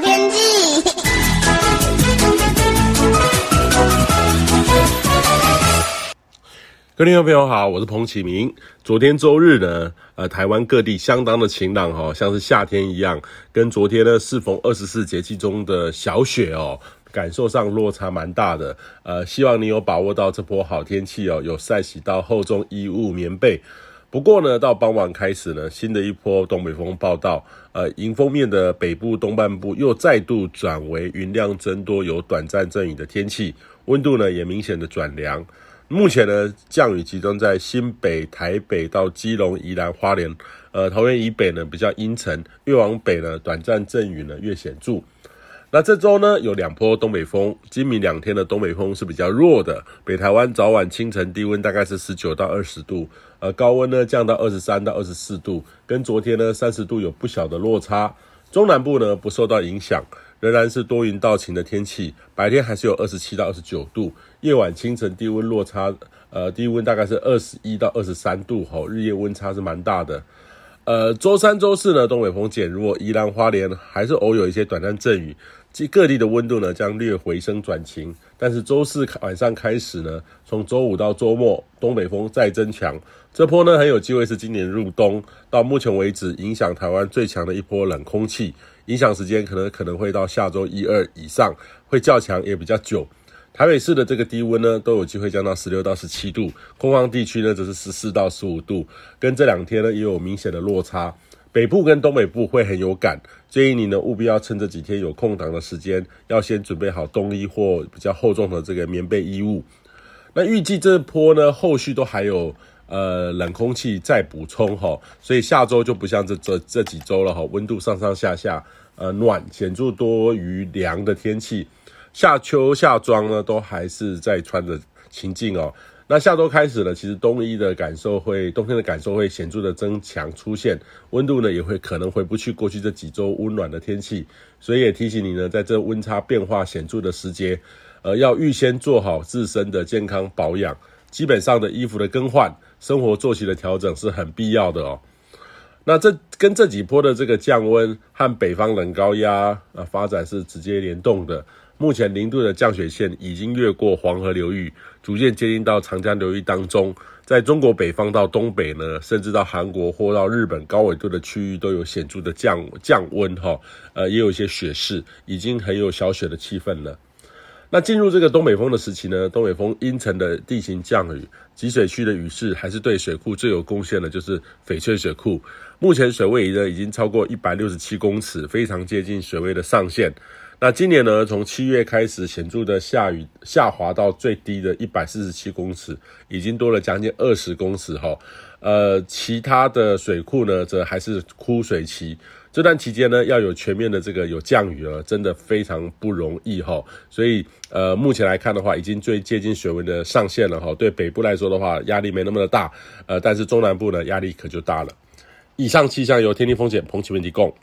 天气。各位听众朋友好，我是彭启明。昨天周日呢，呃，台湾各地相当的晴朗哈，像是夏天一样。跟昨天呢，适逢二十四节气中的小雪哦，感受上落差蛮大的。呃，希望你有把握到这波好天气哦，有晒洗到厚重衣物棉被。不过呢，到傍晚开始呢，新的一波东北风报到，呃，迎风面的北部东半部又再度转为云量增多，有短暂阵雨的天气，温度呢也明显的转凉。目前呢，降雨集中在新北、台北到基隆、宜兰、花莲，呃，桃园以北呢比较阴沉，越往北呢，短暂阵雨呢越显著。那这周呢有两波东北风，今明两天的东北风是比较弱的。北台湾早晚清晨低温大概是十九到二十度，而，高温呢降到二十三到二十四度，跟昨天呢三十度有不小的落差。中南部呢不受到影响。仍然是多云到晴的天气，白天还是有二十七到二十九度，夜晚清晨低温落差，呃，低温大概是二十一到二十三度，吼，日夜温差是蛮大的。呃，周三、周四呢，东北风减弱，宜兰花莲还是偶有一些短暂阵雨，即各地的温度呢将略回升转晴。但是周四晚上开始呢，从周五到周末，东北风再增强，这波呢很有机会是今年入冬到目前为止影响台湾最强的一波冷空气。影响时间可能可能会到下周一二以上，会较强也比较久。台北市的这个低温呢，都有机会降到十六到十七度，空旷地区呢则是十四到十五度，跟这两天呢也有明显的落差。北部跟东北部会很有感，建议你呢务必要趁这几天有空档的时间，要先准备好冬衣或比较厚重的这个棉被衣物。那预计这波呢后续都还有。呃，冷空气再补充哈，所以下周就不像这这这几周了哈，温度上上下下，呃，暖显著多于凉的天气，夏秋夏装呢都还是在穿着情境哦。那下周开始呢，其实冬衣的感受会，冬天的感受会显著的增强出现，温度呢也会可能回不去过去这几周温暖的天气，所以也提醒你呢，在这温差变化显著的时节，呃，要预先做好自身的健康保养，基本上的衣服的更换。生活作息的调整是很必要的哦。那这跟这几波的这个降温和北方冷高压啊发展是直接联动的。目前零度的降雪线已经越过黄河流域，逐渐接近到长江流域当中。在中国北方到东北呢，甚至到韩国或到日本高纬度的区域都有显著的降降温哈。呃，也有一些雪势，已经很有小雪的气氛了。那进入这个东北风的时期呢，东北风阴沉的地形降雨，集水区的雨势还是对水库最有贡献的，就是翡翠水库。目前水位呢已经超过一百六十七公尺，非常接近水位的上限。那今年呢，从七月开始显著的下雨下滑到最低的一百四十七公尺，已经多了将近二十公尺哈。呃，其他的水库呢，则还是枯水期。这段期间呢，要有全面的这个有降雨了，真的非常不容易哈。所以呃，目前来看的话，已经最接近水温的上限了哈。对北部来说的话，压力没那么的大，呃，但是中南部呢，压力可就大了。以上气象由天气风险彭启文提供。